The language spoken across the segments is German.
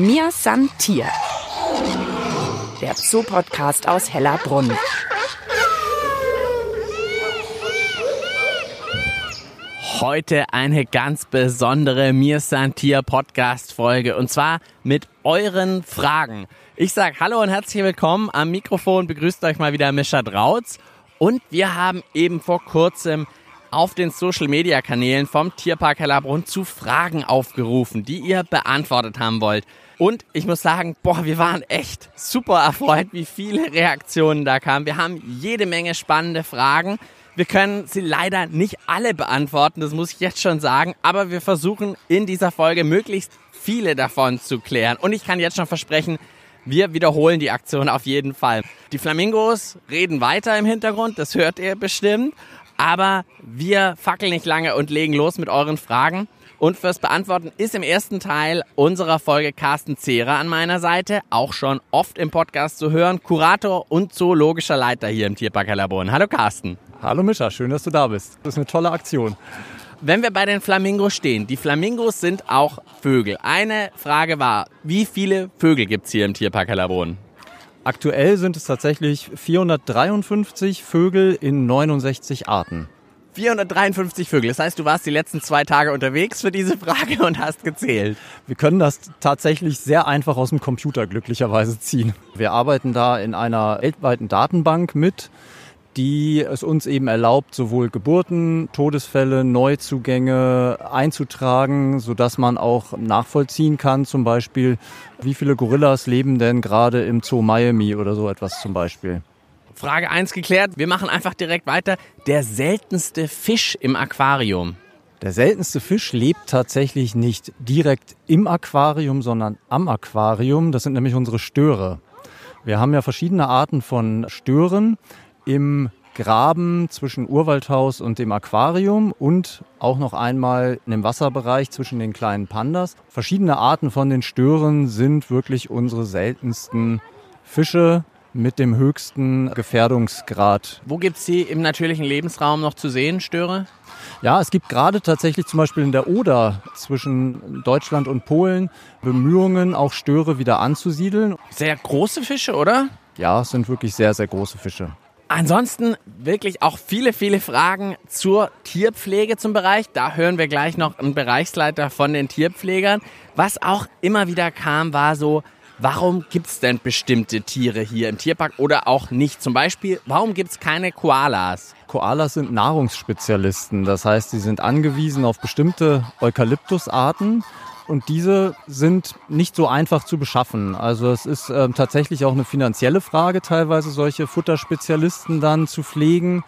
Mir San Tier. Der Zoo-Podcast aus Hellerbrunn. Heute eine ganz besondere Mir San Tier Podcast Folge und zwar mit euren Fragen. Ich sag Hallo und herzlich willkommen. Am Mikrofon begrüßt euch mal wieder Mischa Drautz und wir haben eben vor kurzem auf den Social Media Kanälen vom Tierpark Hellerbrunn zu Fragen aufgerufen, die ihr beantwortet haben wollt. Und ich muss sagen, boah, wir waren echt super erfreut, wie viele Reaktionen da kamen. Wir haben jede Menge spannende Fragen. Wir können sie leider nicht alle beantworten, das muss ich jetzt schon sagen, aber wir versuchen in dieser Folge möglichst viele davon zu klären. Und ich kann jetzt schon versprechen, wir wiederholen die Aktion auf jeden Fall. Die Flamingos reden weiter im Hintergrund, das hört ihr bestimmt. Aber wir fackeln nicht lange und legen los mit euren Fragen. Und fürs Beantworten ist im ersten Teil unserer Folge Carsten Zehrer an meiner Seite, auch schon oft im Podcast zu hören, Kurator und zoologischer Leiter hier im Tierpark Hellerbrunn. Hallo Carsten. Hallo Mischa, schön, dass du da bist. Das ist eine tolle Aktion. Wenn wir bei den Flamingos stehen, die Flamingos sind auch Vögel. Eine Frage war, wie viele Vögel gibt es hier im Tierpark Hellerbrunn? Aktuell sind es tatsächlich 453 Vögel in 69 Arten. 453 Vögel. Das heißt, du warst die letzten zwei Tage unterwegs für diese Frage und hast gezählt. Wir können das tatsächlich sehr einfach aus dem Computer glücklicherweise ziehen. Wir arbeiten da in einer weltweiten Datenbank mit, die es uns eben erlaubt, sowohl Geburten, Todesfälle, Neuzugänge einzutragen, sodass man auch nachvollziehen kann, zum Beispiel, wie viele Gorillas leben denn gerade im Zoo Miami oder so etwas zum Beispiel. Frage 1 geklärt. Wir machen einfach direkt weiter. Der seltenste Fisch im Aquarium. Der seltenste Fisch lebt tatsächlich nicht direkt im Aquarium, sondern am Aquarium. Das sind nämlich unsere Störe. Wir haben ja verschiedene Arten von Stören im Graben zwischen Urwaldhaus und dem Aquarium und auch noch einmal in dem Wasserbereich zwischen den kleinen Pandas. Verschiedene Arten von den Stören sind wirklich unsere seltensten Fische mit dem höchsten Gefährdungsgrad. Wo gibt es sie im natürlichen Lebensraum noch zu sehen, Störe? Ja, es gibt gerade tatsächlich zum Beispiel in der Oder zwischen Deutschland und Polen Bemühungen, auch Störe wieder anzusiedeln. Sehr große Fische, oder? Ja, es sind wirklich sehr, sehr große Fische. Ansonsten wirklich auch viele, viele Fragen zur Tierpflege zum Bereich. Da hören wir gleich noch einen Bereichsleiter von den Tierpflegern. Was auch immer wieder kam, war so, warum gibt es denn bestimmte Tiere hier im Tierpark oder auch nicht? Zum Beispiel, warum gibt es keine Koalas? Koalas sind Nahrungsspezialisten. Das heißt, sie sind angewiesen auf bestimmte Eukalyptusarten und diese sind nicht so einfach zu beschaffen. Also es ist äh, tatsächlich auch eine finanzielle Frage, teilweise solche Futterspezialisten dann zu pflegen.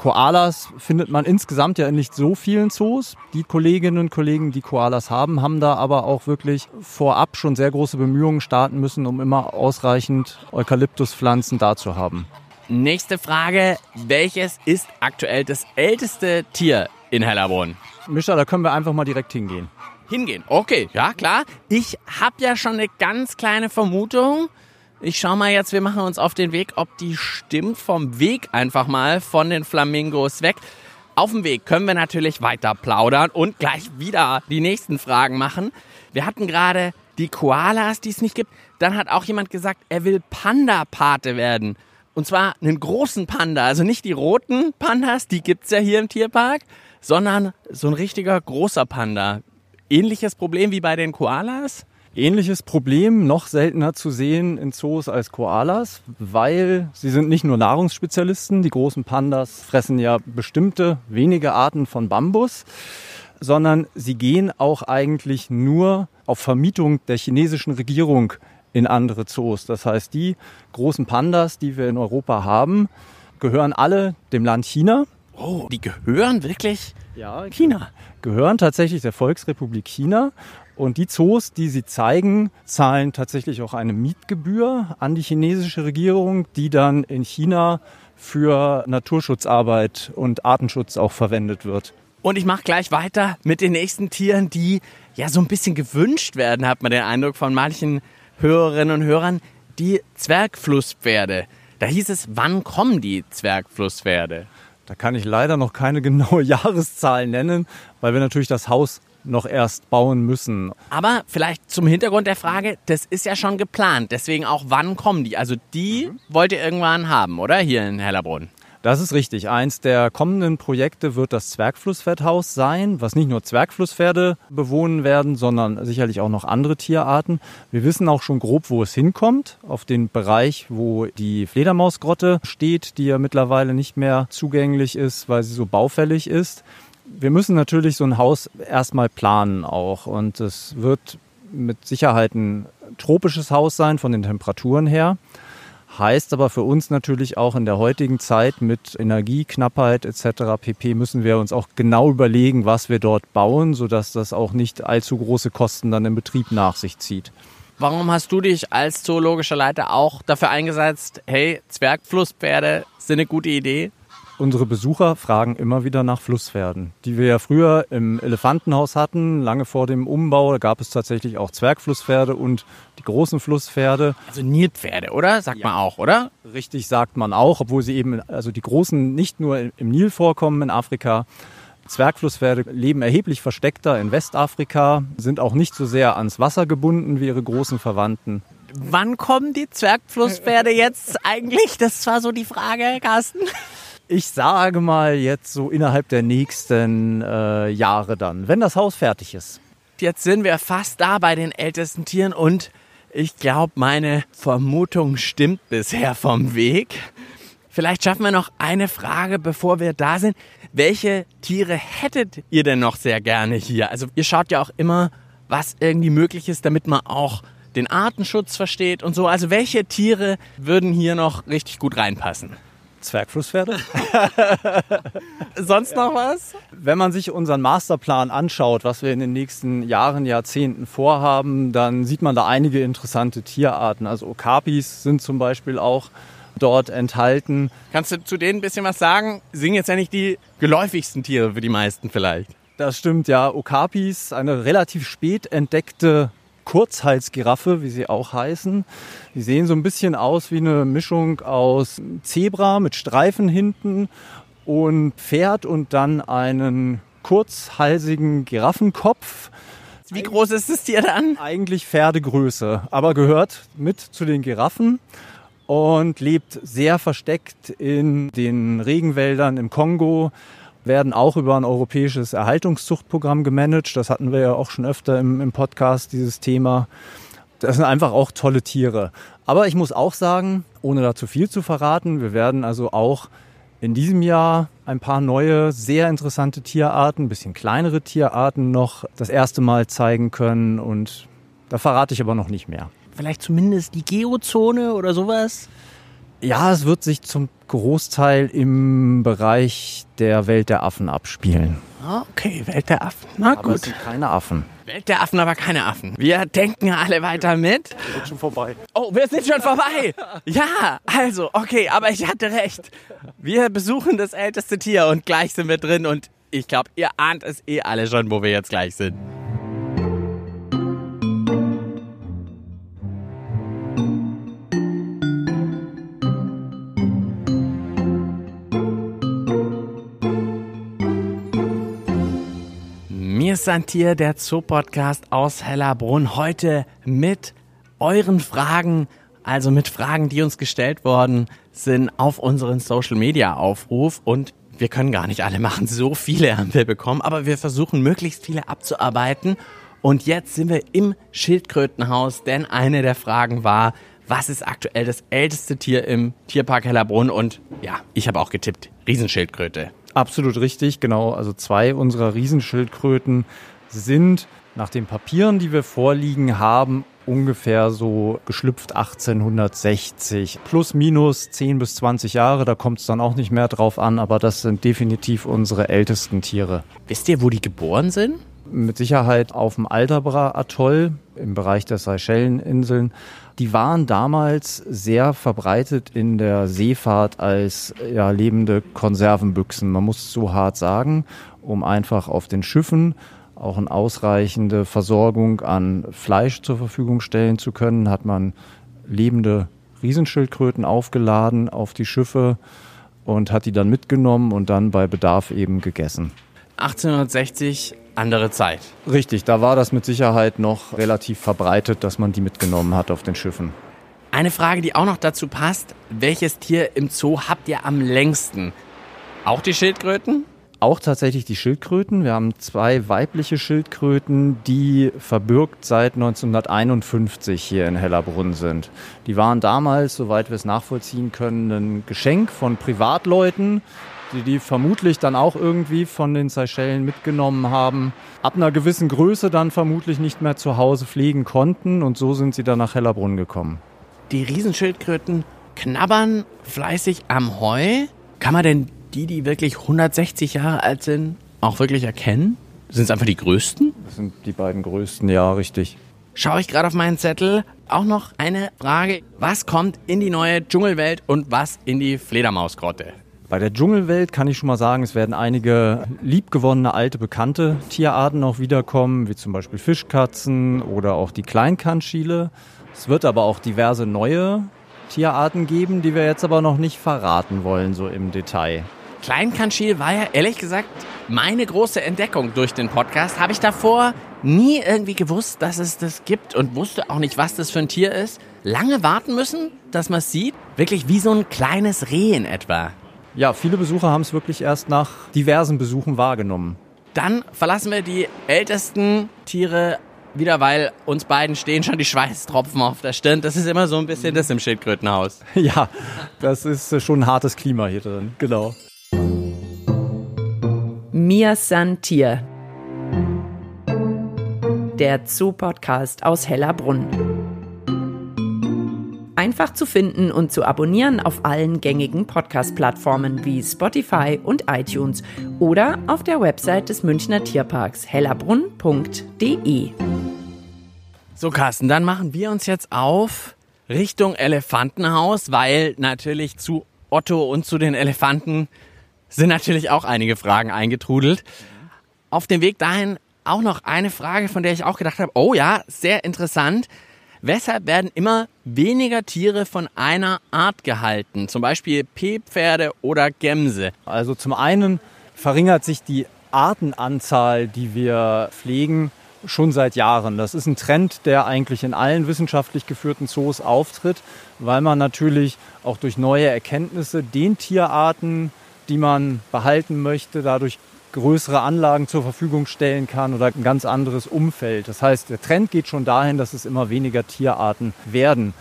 Koalas findet man insgesamt ja in nicht so vielen Zoos. Die Kolleginnen und Kollegen, die Koalas haben, haben da aber auch wirklich vorab schon sehr große Bemühungen starten müssen, um immer ausreichend Eukalyptuspflanzen da zu haben. Nächste Frage. Welches ist aktuell das älteste Tier in Hellerbrunn? Mischa, da können wir einfach mal direkt hingehen hingehen. Okay, ja klar. Ich habe ja schon eine ganz kleine Vermutung. Ich schau mal jetzt, wir machen uns auf den Weg, ob die stimmt vom Weg einfach mal von den Flamingos weg. Auf dem Weg können wir natürlich weiter plaudern und gleich wieder die nächsten Fragen machen. Wir hatten gerade die Koalas, die es nicht gibt. Dann hat auch jemand gesagt, er will Panda-Pate werden. Und zwar einen großen Panda, also nicht die roten Pandas, die gibt's ja hier im Tierpark, sondern so ein richtiger großer Panda ähnliches Problem wie bei den Koalas? Ähnliches Problem, noch seltener zu sehen in Zoos als Koalas, weil sie sind nicht nur Nahrungsspezialisten, die großen Pandas fressen ja bestimmte wenige Arten von Bambus, sondern sie gehen auch eigentlich nur auf Vermietung der chinesischen Regierung in andere Zoos. Das heißt, die großen Pandas, die wir in Europa haben, gehören alle dem Land China. Oh, die gehören wirklich ja, China. Gehören tatsächlich der Volksrepublik China. Und die Zoos, die sie zeigen, zahlen tatsächlich auch eine Mietgebühr an die chinesische Regierung, die dann in China für Naturschutzarbeit und Artenschutz auch verwendet wird. Und ich mache gleich weiter mit den nächsten Tieren, die ja so ein bisschen gewünscht werden, hat man den Eindruck von manchen Hörerinnen und Hörern. Die Zwergflusspferde. Da hieß es, wann kommen die Zwergflusspferde? Da kann ich leider noch keine genaue Jahreszahl nennen, weil wir natürlich das Haus noch erst bauen müssen. Aber vielleicht zum Hintergrund der Frage, das ist ja schon geplant. Deswegen auch, wann kommen die? Also die wollt ihr irgendwann haben, oder? Hier in Hellerbrunn. Das ist richtig. Eins der kommenden Projekte wird das Zwergflusspferdhaus sein, was nicht nur Zwergflusspferde bewohnen werden, sondern sicherlich auch noch andere Tierarten. Wir wissen auch schon grob, wo es hinkommt, auf den Bereich, wo die Fledermausgrotte steht, die ja mittlerweile nicht mehr zugänglich ist, weil sie so baufällig ist. Wir müssen natürlich so ein Haus erstmal planen auch und es wird mit Sicherheit ein tropisches Haus sein von den Temperaturen her. Heißt aber für uns natürlich auch in der heutigen Zeit mit Energieknappheit etc. pp. müssen wir uns auch genau überlegen, was wir dort bauen, sodass das auch nicht allzu große Kosten dann im Betrieb nach sich zieht. Warum hast du dich als zoologischer Leiter auch dafür eingesetzt, hey, Zwergflusspferde sind eine gute Idee? Unsere Besucher fragen immer wieder nach Flusspferden, die wir ja früher im Elefantenhaus hatten. Lange vor dem Umbau gab es tatsächlich auch Zwergflusspferde und die großen Flusspferde. Also Nilpferde, oder? Sagt ja. man auch, oder? Richtig sagt man auch, obwohl sie eben, also die großen nicht nur im Nil vorkommen in Afrika. Zwergflusspferde leben erheblich versteckter in Westafrika, sind auch nicht so sehr ans Wasser gebunden wie ihre großen Verwandten. Wann kommen die Zwergflusspferde jetzt eigentlich? Das war so die Frage, Carsten. Ich sage mal jetzt so innerhalb der nächsten äh, Jahre dann, wenn das Haus fertig ist. Jetzt sind wir fast da bei den ältesten Tieren und ich glaube, meine Vermutung stimmt bisher vom Weg. Vielleicht schaffen wir noch eine Frage, bevor wir da sind. Welche Tiere hättet ihr denn noch sehr gerne hier? Also ihr schaut ja auch immer, was irgendwie möglich ist, damit man auch den Artenschutz versteht und so. Also welche Tiere würden hier noch richtig gut reinpassen? Zwergflusspferde. Sonst noch was? Wenn man sich unseren Masterplan anschaut, was wir in den nächsten Jahren, Jahrzehnten vorhaben, dann sieht man da einige interessante Tierarten. Also Okapis sind zum Beispiel auch dort enthalten. Kannst du zu denen ein bisschen was sagen? Sind jetzt ja nicht die geläufigsten Tiere für die meisten vielleicht. Das stimmt, ja. Okapis, eine relativ spät entdeckte Kurzhalsgiraffe, wie sie auch heißen. Die sehen so ein bisschen aus wie eine Mischung aus Zebra mit Streifen hinten und Pferd und dann einen kurzhalsigen Giraffenkopf. Wie groß ist das Tier dann? Eigentlich Pferdegröße, aber gehört mit zu den Giraffen und lebt sehr versteckt in den Regenwäldern im Kongo, werden auch über ein europäisches Erhaltungszuchtprogramm gemanagt. Das hatten wir ja auch schon öfter im, im Podcast, dieses Thema. Das sind einfach auch tolle Tiere. Aber ich muss auch sagen, ohne da zu viel zu verraten, wir werden also auch in diesem Jahr ein paar neue, sehr interessante Tierarten, ein bisschen kleinere Tierarten noch das erste Mal zeigen können. Und da verrate ich aber noch nicht mehr. Vielleicht zumindest die Geozone oder sowas? Ja, es wird sich zum Großteil im Bereich der Welt der Affen abspielen. Ah, okay, Welt der Affen. Na aber gut. Es sind keine Affen. Welt der Affen, aber keine Affen. Wir denken alle weiter mit. Wir sind schon vorbei. Oh, wir sind schon vorbei. Ja, also, okay, aber ich hatte recht. Wir besuchen das älteste Tier und gleich sind wir drin und ich glaube, ihr ahnt es eh alle schon, wo wir jetzt gleich sind. Mir ist Santier, der Zoo-Podcast aus Hellerbrunn, heute mit euren Fragen, also mit Fragen, die uns gestellt worden sind auf unseren Social-Media-Aufruf und wir können gar nicht alle machen, so viele haben wir bekommen, aber wir versuchen möglichst viele abzuarbeiten. Und jetzt sind wir im Schildkrötenhaus, denn eine der Fragen war, was ist aktuell das älteste Tier im Tierpark Hellerbrunn? Und ja, ich habe auch getippt, Riesenschildkröte. Absolut richtig, genau. Also zwei unserer Riesenschildkröten sind nach den Papieren, die wir vorliegen haben, ungefähr so geschlüpft 1860. Plus minus 10 bis 20 Jahre, da kommt es dann auch nicht mehr drauf an, aber das sind definitiv unsere ältesten Tiere. Wisst ihr, wo die geboren sind? Mit Sicherheit auf dem Aldabra-Atoll im Bereich der Seychelleninseln die waren damals sehr verbreitet in der Seefahrt als ja, lebende Konservenbüchsen. Man muss es so hart sagen, um einfach auf den Schiffen auch eine ausreichende Versorgung an Fleisch zur Verfügung stellen zu können, hat man lebende Riesenschildkröten aufgeladen auf die Schiffe und hat die dann mitgenommen und dann bei Bedarf eben gegessen. 1860 andere Zeit. Richtig, da war das mit Sicherheit noch relativ verbreitet, dass man die mitgenommen hat auf den Schiffen. Eine Frage, die auch noch dazu passt. Welches Tier im Zoo habt ihr am längsten? Auch die Schildkröten? Auch tatsächlich die Schildkröten. Wir haben zwei weibliche Schildkröten, die verbürgt seit 1951 hier in Hellerbrunn sind. Die waren damals, soweit wir es nachvollziehen können, ein Geschenk von Privatleuten, die die vermutlich dann auch irgendwie von den Seychellen mitgenommen haben. Ab einer gewissen Größe dann vermutlich nicht mehr zu Hause pflegen konnten und so sind sie dann nach Hellerbrunn gekommen. Die Riesenschildkröten knabbern fleißig am Heu. Kann man denn die, die wirklich 160 Jahre alt sind, auch wirklich erkennen? Sind es einfach die größten? Das sind die beiden größten, ja, richtig. Schaue ich gerade auf meinen Zettel. Auch noch eine Frage. Was kommt in die neue Dschungelwelt und was in die Fledermausgrotte? Bei der Dschungelwelt kann ich schon mal sagen, es werden einige liebgewonnene, alte, bekannte Tierarten auch wiederkommen, wie zum Beispiel Fischkatzen oder auch die Kleinkantschile. Es wird aber auch diverse neue Tierarten geben, die wir jetzt aber noch nicht verraten wollen, so im Detail. Kleinkanschil war ja ehrlich gesagt meine große Entdeckung durch den Podcast. Habe ich davor nie irgendwie gewusst, dass es das gibt und wusste auch nicht, was das für ein Tier ist. Lange warten müssen, dass man es sieht. Wirklich wie so ein kleines Reh in etwa. Ja, viele Besucher haben es wirklich erst nach diversen Besuchen wahrgenommen. Dann verlassen wir die ältesten Tiere wieder, weil uns beiden stehen schon die Schweißtropfen auf der Stirn. Das ist immer so ein bisschen das im Schildkrötenhaus. Ja, das ist schon ein hartes Klima hier drin, genau. Mir san Tier. Der Zoo-Podcast aus Hellerbrunn. Einfach zu finden und zu abonnieren auf allen gängigen Podcast-Plattformen wie Spotify und iTunes oder auf der Website des Münchner Tierparks hellerbrunn.de. So, Carsten, dann machen wir uns jetzt auf Richtung Elefantenhaus, weil natürlich zu Otto und zu den Elefanten sind natürlich auch einige Fragen eingetrudelt. Auf dem Weg dahin auch noch eine Frage, von der ich auch gedacht habe, oh ja, sehr interessant. Weshalb werden immer weniger Tiere von einer Art gehalten? Zum Beispiel P-Pferde oder Gämse. Also zum einen verringert sich die Artenanzahl, die wir pflegen, schon seit Jahren. Das ist ein Trend, der eigentlich in allen wissenschaftlich geführten Zoos auftritt, weil man natürlich auch durch neue Erkenntnisse den Tierarten, die man behalten möchte, dadurch größere Anlagen zur Verfügung stellen kann oder ein ganz anderes Umfeld. Das heißt, der Trend geht schon dahin, dass es immer weniger Tierarten werden.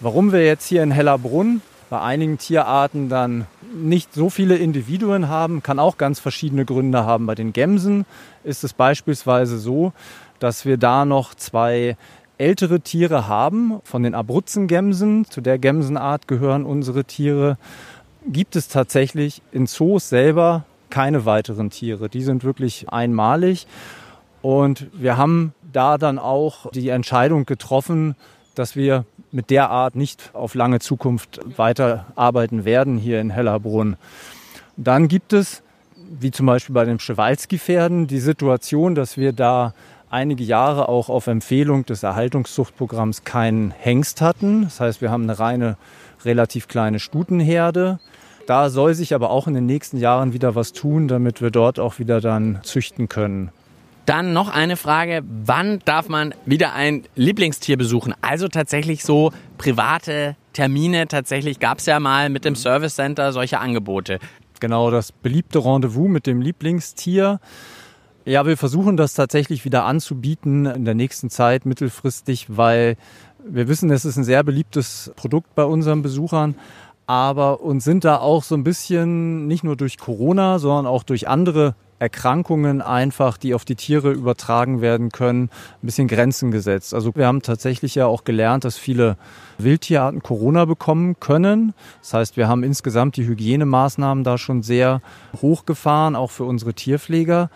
Warum wir jetzt hier in Hellerbrunn bei einigen Tierarten dann nicht so viele Individuen haben, kann auch ganz verschiedene Gründe haben. Bei den Gämsen ist es beispielsweise so, dass wir da noch zwei ältere Tiere haben. Von den Abruzzengämsen, zu der Gämsenart gehören unsere Tiere, gibt es tatsächlich in Zoos selber keine weiteren Tiere. Die sind wirklich einmalig. Und wir haben da dann auch die Entscheidung getroffen, dass wir mit der Art nicht auf lange Zukunft weiterarbeiten werden hier in Hellerbrunn. Dann gibt es, wie zum Beispiel bei den Przewalski-Pferden, die Situation, dass wir da einige Jahre auch auf Empfehlung des Erhaltungszuchtprogramms keinen Hengst hatten. Das heißt, wir haben eine reine, relativ kleine Stutenherde. Da soll sich aber auch in den nächsten Jahren wieder was tun, damit wir dort auch wieder dann züchten können. Dann noch eine Frage, wann darf man wieder ein Lieblingstier besuchen? Also tatsächlich so private Termine, tatsächlich gab es ja mal mit dem Service Center solche Angebote. Genau, das beliebte Rendezvous mit dem Lieblingstier. Ja, wir versuchen das tatsächlich wieder anzubieten in der nächsten Zeit mittelfristig, weil wir wissen, es ist ein sehr beliebtes Produkt bei unseren Besuchern aber uns sind da auch so ein bisschen nicht nur durch Corona, sondern auch durch andere Erkrankungen einfach, die auf die Tiere übertragen werden können, ein bisschen Grenzen gesetzt. Also wir haben tatsächlich ja auch gelernt, dass viele Wildtierarten Corona bekommen können. Das heißt, wir haben insgesamt die Hygienemaßnahmen da schon sehr hochgefahren, auch für unsere Tierpfleger.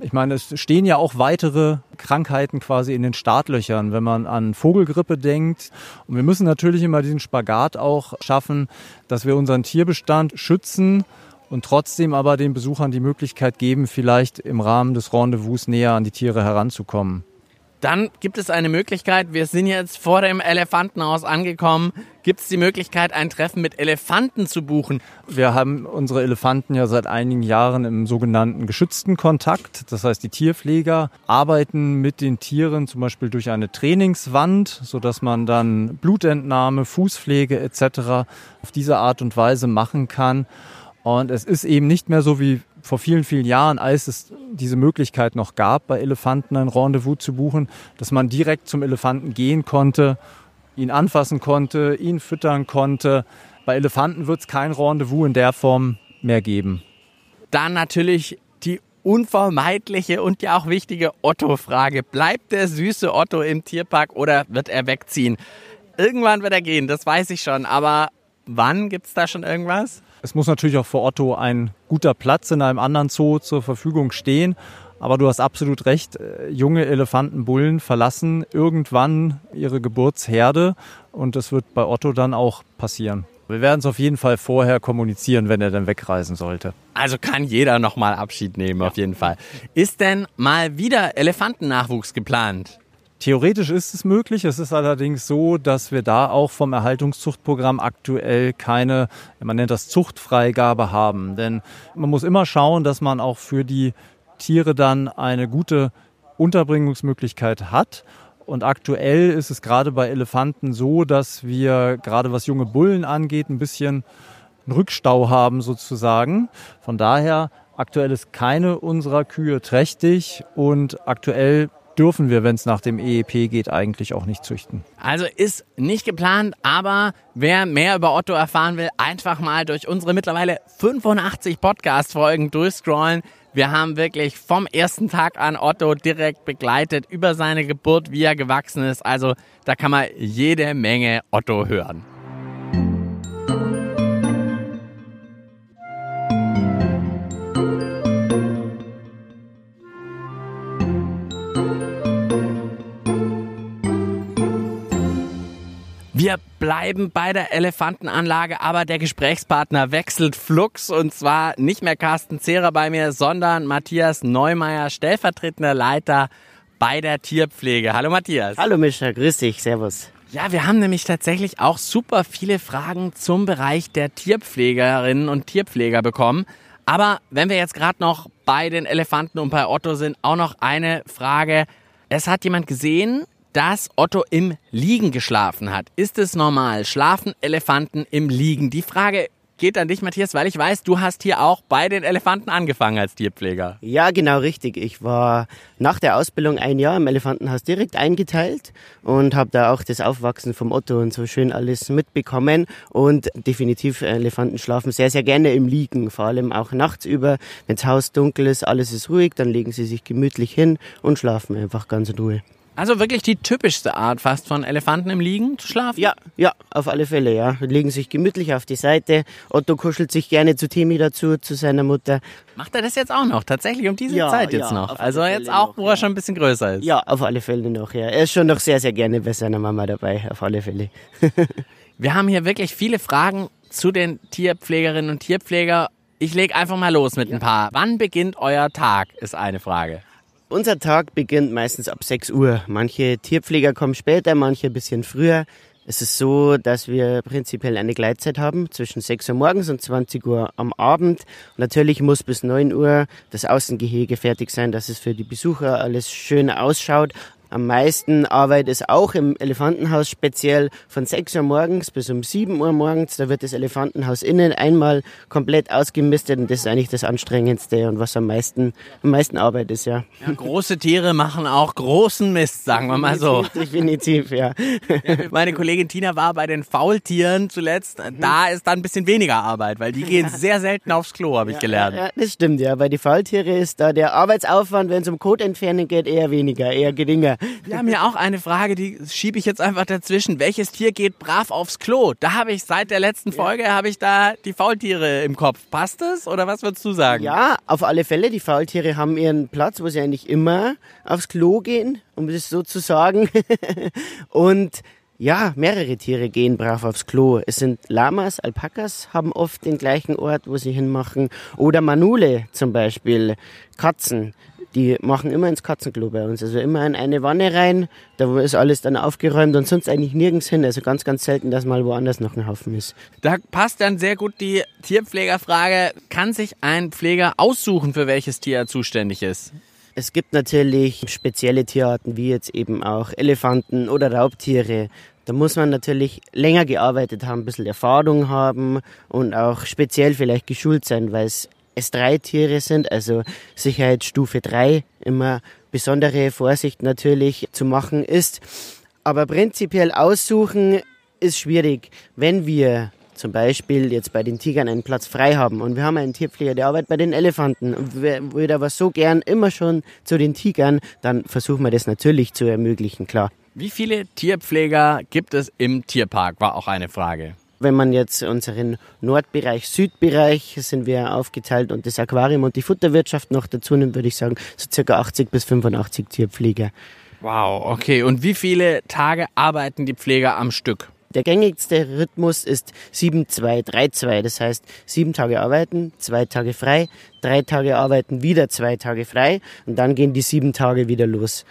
Ich meine, es stehen ja auch weitere Krankheiten quasi in den Startlöchern, wenn man an Vogelgrippe denkt. Und wir müssen natürlich immer diesen Spagat auch schaffen, dass wir unseren Tierbestand schützen und trotzdem aber den Besuchern die Möglichkeit geben, vielleicht im Rahmen des Rendezvous näher an die Tiere heranzukommen. Dann gibt es eine Möglichkeit, wir sind jetzt vor dem Elefantenhaus angekommen, gibt es die Möglichkeit, ein Treffen mit Elefanten zu buchen. Wir haben unsere Elefanten ja seit einigen Jahren im sogenannten geschützten Kontakt. Das heißt, die Tierpfleger arbeiten mit den Tieren zum Beispiel durch eine Trainingswand, sodass man dann Blutentnahme, Fußpflege etc. auf diese Art und Weise machen kann. Und es ist eben nicht mehr so wie vor vielen, vielen Jahren, als es diese Möglichkeit noch gab, bei Elefanten ein Rendezvous zu buchen, dass man direkt zum Elefanten gehen konnte, ihn anfassen konnte, ihn füttern konnte. Bei Elefanten wird es kein Rendezvous in der Form mehr geben. Dann natürlich die unvermeidliche und ja auch wichtige Otto-Frage. Bleibt der süße Otto im Tierpark oder wird er wegziehen? Irgendwann wird er gehen, das weiß ich schon. Aber wann gibt es da schon irgendwas? Es muss natürlich auch für Otto ein guter Platz in einem anderen Zoo zur Verfügung stehen. Aber du hast absolut recht, äh, junge Elefantenbullen verlassen irgendwann ihre Geburtsherde und das wird bei Otto dann auch passieren. Wir werden es auf jeden Fall vorher kommunizieren, wenn er dann wegreisen sollte. Also kann jeder nochmal Abschied nehmen, auf jeden Fall. Ist denn mal wieder Elefantennachwuchs geplant? Theoretisch ist es möglich. Es ist allerdings so, dass wir da auch vom Erhaltungszuchtprogramm aktuell keine, man nennt das Zuchtfreigabe haben. Denn man muss immer schauen, dass man auch für die Tiere dann eine gute Unterbringungsmöglichkeit hat. Und aktuell ist es gerade bei Elefanten so, dass wir gerade was junge Bullen angeht, ein bisschen einen Rückstau haben sozusagen. Von daher aktuell ist keine unserer Kühe trächtig und aktuell dürfen wir, wenn es nach dem EEP geht, eigentlich auch nicht züchten. Also ist nicht geplant, aber wer mehr über Otto erfahren will, einfach mal durch unsere mittlerweile 85 Podcast-Folgen durchscrollen. Wir haben wirklich vom ersten Tag an Otto direkt begleitet über seine Geburt, wie er gewachsen ist. Also da kann man jede Menge Otto hören. Wir bleiben bei der Elefantenanlage, aber der Gesprächspartner wechselt flux und zwar nicht mehr Carsten Zehrer bei mir, sondern Matthias Neumeier, stellvertretender Leiter bei der Tierpflege. Hallo Matthias. Hallo Mischa, grüß dich, servus. Ja, wir haben nämlich tatsächlich auch super viele Fragen zum Bereich der Tierpflegerinnen und Tierpfleger bekommen. Aber wenn wir jetzt gerade noch bei den Elefanten und bei Otto sind, auch noch eine Frage. Es hat jemand gesehen, dass Otto im Liegen geschlafen hat. Ist es normal? Schlafen Elefanten im Liegen? Die Frage geht an dich, Matthias, weil ich weiß, du hast hier auch bei den Elefanten angefangen als Tierpfleger. Ja, genau richtig. Ich war nach der Ausbildung ein Jahr im Elefantenhaus direkt eingeteilt und habe da auch das Aufwachsen vom Otto und so schön alles mitbekommen. Und definitiv Elefanten schlafen sehr, sehr gerne im Liegen, vor allem auch nachts über. Wenn das Haus dunkel ist, alles ist ruhig, dann legen sie sich gemütlich hin und schlafen einfach ganz in Ruhe. Also wirklich die typischste Art fast von Elefanten im Liegen zu schlafen? Ja, ja, auf alle Fälle, ja. Legen sich gemütlich auf die Seite. Otto kuschelt sich gerne zu Timi dazu, zu seiner Mutter. Macht er das jetzt auch noch? Tatsächlich um diese Ja, Zeit jetzt ja, noch? Also jetzt auch, noch, wo er ja. schon ein bisschen größer ist? Ja, auf alle Fälle noch, ja. Er ist schon noch sehr, sehr gerne bei seiner Mama dabei, auf alle Fälle. Wir haben hier wirklich viele Fragen zu den Tierpflegerinnen und Tierpfleger. Ich lege einfach mal los mit ein paar. Wann beginnt euer Tag, ist eine Frage. Unser Tag beginnt meistens ab 6 Uhr. Manche Tierpfleger kommen später, manche ein bisschen früher. Es ist so, dass wir prinzipiell eine Gleitzeit haben zwischen 6 Uhr morgens und 20 Uhr am Abend. Natürlich muss bis 9 Uhr das Außengehege fertig sein, dass es für die Besucher alles schön ausschaut. Am meisten Arbeit ist auch im Elefantenhaus speziell von 6 Uhr morgens bis um 7 Uhr morgens. Da wird das Elefantenhaus innen einmal komplett ausgemistet und das ist eigentlich das Anstrengendste und was am meisten, am meisten Arbeit ist, ja. Ja, große Tiere machen auch großen Mist, sagen wir mal so. Definitiv, ja. Meine Kollegin Tina war bei den Faultieren zuletzt. Da ist dann ein bisschen weniger Arbeit, weil die gehen sehr selten aufs Klo, habe ich gelernt. Ja, das stimmt, ja. Bei den Faultiere ist da der Arbeitsaufwand, wenn es um Kotentfernung geht, eher weniger, eher geringer. Wir haben ja auch eine Frage, die schiebe ich jetzt einfach dazwischen. Welches Tier geht brav aufs Klo? Da habe ich seit der letzten Folge habe ich da die Faultiere im Kopf. Passt es oder was würdest du sagen? Ja, auf alle Fälle. Die Faultiere haben ihren Platz, wo sie eigentlich immer aufs Klo gehen, um das so zu sagen. Und ja, mehrere Tiere gehen brav aufs Klo. Es sind Lamas, Alpakas haben oft den gleichen Ort, wo sie hinmachen. Oder Manule zum Beispiel, Katzen. Die machen immer ins Katzenklo bei uns. Also immer in eine Wanne rein, da ist alles dann aufgeräumt und sonst eigentlich nirgends hin. Also ganz, ganz selten, dass mal woanders noch ein Haufen ist. Da passt dann sehr gut die Tierpflegerfrage. Kann sich ein Pfleger aussuchen, für welches Tier er zuständig ist? Es gibt natürlich spezielle Tierarten, wie jetzt eben auch Elefanten oder Raubtiere. Da muss man natürlich länger gearbeitet haben, ein bisschen Erfahrung haben und auch speziell vielleicht geschult sein, weil es S3-Tiere sind, also Sicherheitsstufe 3, immer besondere Vorsicht natürlich zu machen ist. Aber prinzipiell aussuchen ist schwierig. Wenn wir zum Beispiel jetzt bei den Tigern einen Platz frei haben und wir haben einen Tierpfleger, der arbeitet bei den Elefanten und würde aber so gern immer schon zu den Tigern, dann versuchen wir das natürlich zu ermöglichen, klar. Wie viele Tierpfleger gibt es im Tierpark, war auch eine Frage. Wenn man jetzt unseren Nordbereich, Südbereich sind wir aufgeteilt und das Aquarium und die Futterwirtschaft noch dazu nimmt, würde ich sagen, so circa 80 bis 85 Tierpfleger. Wow, okay. Und wie viele Tage arbeiten die Pfleger am Stück? Der gängigste Rhythmus ist 7-2-3-2. Das heißt, sieben Tage arbeiten, zwei Tage frei, drei Tage arbeiten, wieder zwei Tage frei und dann gehen die sieben Tage wieder los.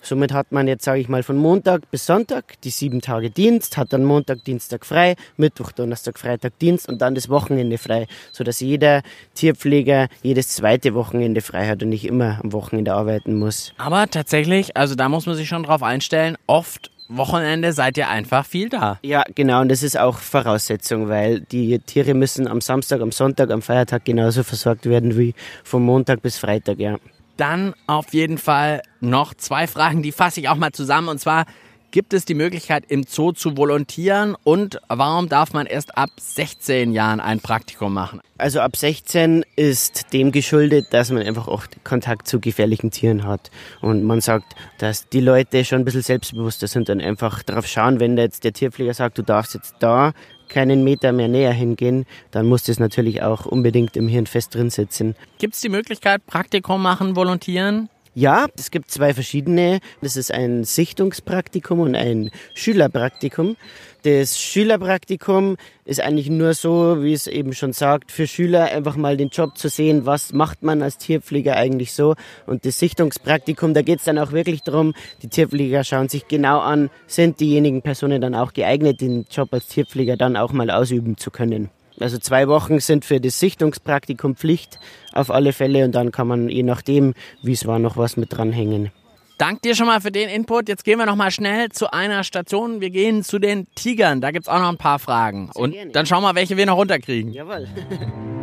Somit hat man jetzt, sage ich mal, von Montag bis Sonntag die sieben Tage Dienst, hat dann Montag, Dienstag frei, Mittwoch, Donnerstag, Freitag Dienst und dann das Wochenende frei, sodass jeder Tierpfleger jedes zweite Wochenende frei hat und nicht immer am Wochenende arbeiten muss. Aber tatsächlich, also da muss man sich schon drauf einstellen, oft Wochenende seid ihr einfach viel da. Ja, genau, und das ist auch Voraussetzung, weil die Tiere müssen am Samstag, am Sonntag, am Feiertag genauso versorgt werden wie vom Montag bis Freitag, ja. Dann auf jeden Fall noch zwei Fragen, die fasse ich auch mal zusammen. Und zwar, gibt es die Möglichkeit, im Zoo zu volontieren und warum darf man erst ab 16 Jahren ein Praktikum machen? Also ab 16 ist dem geschuldet, dass man einfach auch Kontakt zu gefährlichen Tieren hat. Und man sagt, dass die Leute schon ein bisschen selbstbewusster sind und einfach darauf schauen, wenn jetzt der Tierpfleger sagt, du darfst jetzt da keinen Meter mehr näher hingehen, dann muss das natürlich auch unbedingt im Hirn fest drin sitzen. Gibt es die Möglichkeit, Praktikum machen, volontieren? Ja, es gibt zwei verschiedene. Das ist ein Sichtungspraktikum und ein Schülerpraktikum. Das Schülerpraktikum ist eigentlich nur so, wie es eben schon sagt, für Schüler einfach mal den Job zu sehen, was macht man als Tierpfleger eigentlich so. Und das Sichtungspraktikum, da geht es dann auch wirklich darum, die Tierpfleger schauen sich genau an, sind diejenigen Personen dann auch geeignet, den Job als Tierpfleger dann auch mal ausüben zu können. Also zwei Wochen sind für das Sichtungspraktikum Pflicht auf alle Fälle und dann kann man je nachdem, wie es war, noch was mit dranhängen. Dank dir schon mal für den Input. Jetzt gehen wir noch mal schnell zu einer Station. Wir gehen zu den Tigern. Da gibt es auch noch ein paar Fragen. Sehr und gerne. dann schauen wir, welche wir noch runterkriegen. Jawohl.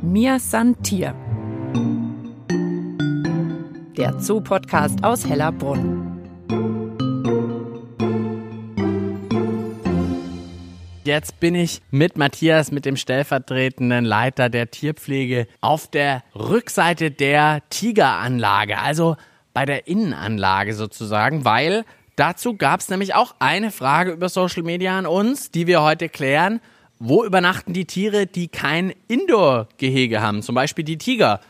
Mir san Tier. Der Zoo-Podcast aus Hellerbrunn. Jetzt bin ich mit Matthias, mit dem stellvertretenden Leiter der Tierpflege, auf der Rückseite der Tigeranlage, also bei der Innenanlage sozusagen, weil dazu gab es nämlich auch eine Frage über Social Media an uns, die wir heute klären. Wo übernachten die Tiere, die kein Indoor-Gehege haben? Zum Beispiel die Tiger.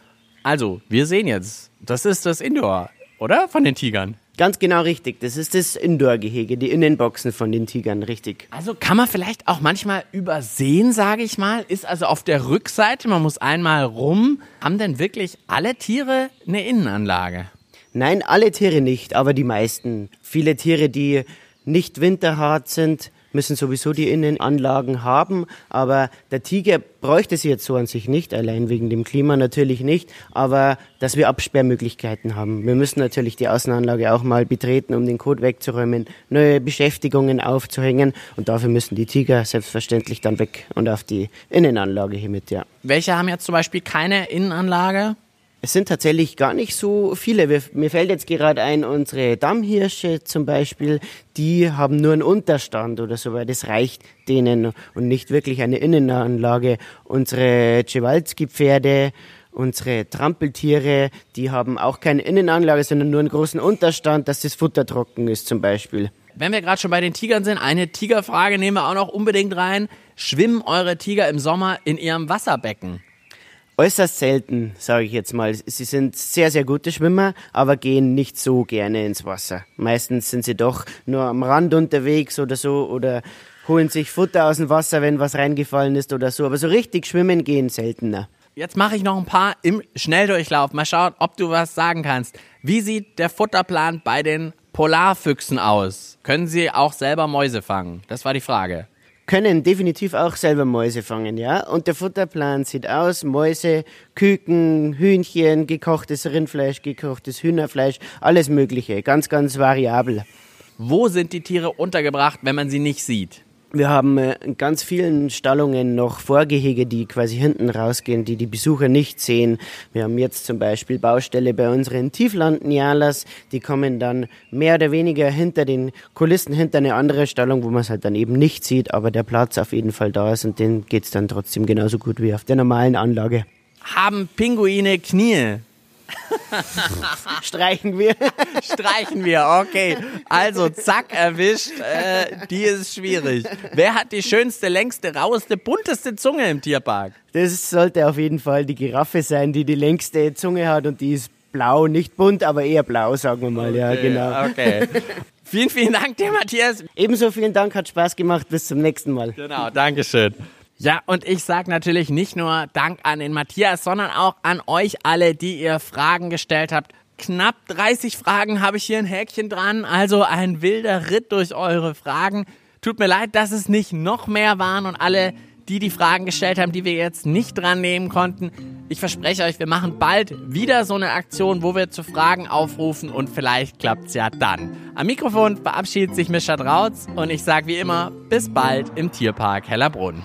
Also, wir sehen jetzt, das ist das Indoor, oder? Von den Tigern. Ganz genau richtig. Das ist das Indoor-Gehege, die Innenboxen von den Tigern, richtig. Also kann man vielleicht auch manchmal übersehen, sage ich mal. Ist also auf der Rückseite, man muss einmal rum. Haben denn wirklich alle Tiere eine Innenanlage? Nein, alle Tiere nicht, aber die meisten. Viele Tiere, die nicht winterhart sind, müssen sowieso die Innenanlagen haben, aber der Tiger bräuchte sie jetzt so an sich nicht, allein wegen dem Klima natürlich nicht, aber dass wir Absperrmöglichkeiten haben. Wir müssen natürlich die Außenanlage auch mal betreten, um den Code wegzuräumen, neue Beschäftigungen aufzuhängen und dafür müssen die Tiger selbstverständlich dann weg und auf die Innenanlage hiermit, ja. Welche haben jetzt zum Beispiel keine Innenanlage? Es sind tatsächlich gar nicht so viele. mir fällt jetzt gerade ein, unsere Dammhirsche zum Beispiel, die haben nur einen Unterstand oder so, weil das reicht denen und nicht wirklich eine Innenanlage. Unsere Czewalski-Pferde, unsere Trampeltiere, die haben auch keine Innenanlage, sondern nur einen großen Unterstand, dass das Futter trocken ist zum Beispiel. Wenn wir gerade schon bei den Tigern sind, eine Tigerfrage nehmen wir auch noch unbedingt rein. Schwimmen eure Tiger im Sommer in ihrem Wasserbecken? Äußerst selten, sage ich jetzt mal. Sie sind sehr, sehr gute Schwimmer, aber gehen nicht so gerne ins Wasser. Meistens sind sie doch nur am Rand unterwegs oder so oder holen sich Futter aus dem Wasser, wenn was reingefallen ist oder so. Aber so richtig schwimmen gehen seltener. Jetzt mache ich noch ein paar im Schnelldurchlauf. Mal schauen, ob du was sagen kannst. Wie sieht der Futterplan bei den Polarfüchsen aus? Können sie auch selber Mäuse fangen? Das war die Frage können definitiv auch selber Mäuse fangen, ja. Und der Futterplan sieht aus, Mäuse, Küken, Hühnchen, gekochtes Rindfleisch, gekochtes Hühnerfleisch, alles mögliche, ganz, ganz variabel. Wo sind die Tiere untergebracht, wenn man sie nicht sieht? Wir haben äh, in ganz vielen Stallungen noch Vorgehege, die quasi hinten rausgehen, die die Besucher nicht sehen. Wir haben jetzt zum Beispiel Baustelle bei unseren Tiefland-Nialas. Die kommen dann mehr oder weniger hinter den Kulissen, hinter eine andere Stallung, wo man es halt dann eben nicht sieht, aber der Platz auf jeden Fall da ist und den geht's dann trotzdem genauso gut wie auf der normalen Anlage. Haben Pinguine Knie? Streichen wir. Streichen wir, okay. Also, zack, erwischt. Äh, die ist schwierig. Wer hat die schönste, längste, raueste, bunteste Zunge im Tierpark? Das sollte auf jeden Fall die Giraffe sein, die die längste Zunge hat und die ist blau, nicht bunt, aber eher blau, sagen wir mal. Okay, ja, genau. Okay. Vielen, vielen Dank dir, Matthias. Ebenso vielen Dank, hat Spaß gemacht. Bis zum nächsten Mal. Genau, Dankeschön. Ja, und ich sage natürlich nicht nur Dank an den Matthias, sondern auch an euch alle, die ihr Fragen gestellt habt. Knapp 30 Fragen habe ich hier ein Häkchen dran, also ein wilder Ritt durch eure Fragen. Tut mir leid, dass es nicht noch mehr waren und alle, die die Fragen gestellt haben, die wir jetzt nicht dran nehmen konnten. Ich verspreche euch, wir machen bald wieder so eine Aktion, wo wir zu Fragen aufrufen und vielleicht klappt's ja dann. Am Mikrofon verabschiedet sich Mischa Drautz und ich sage wie immer, bis bald im Tierpark Hellerbrunn.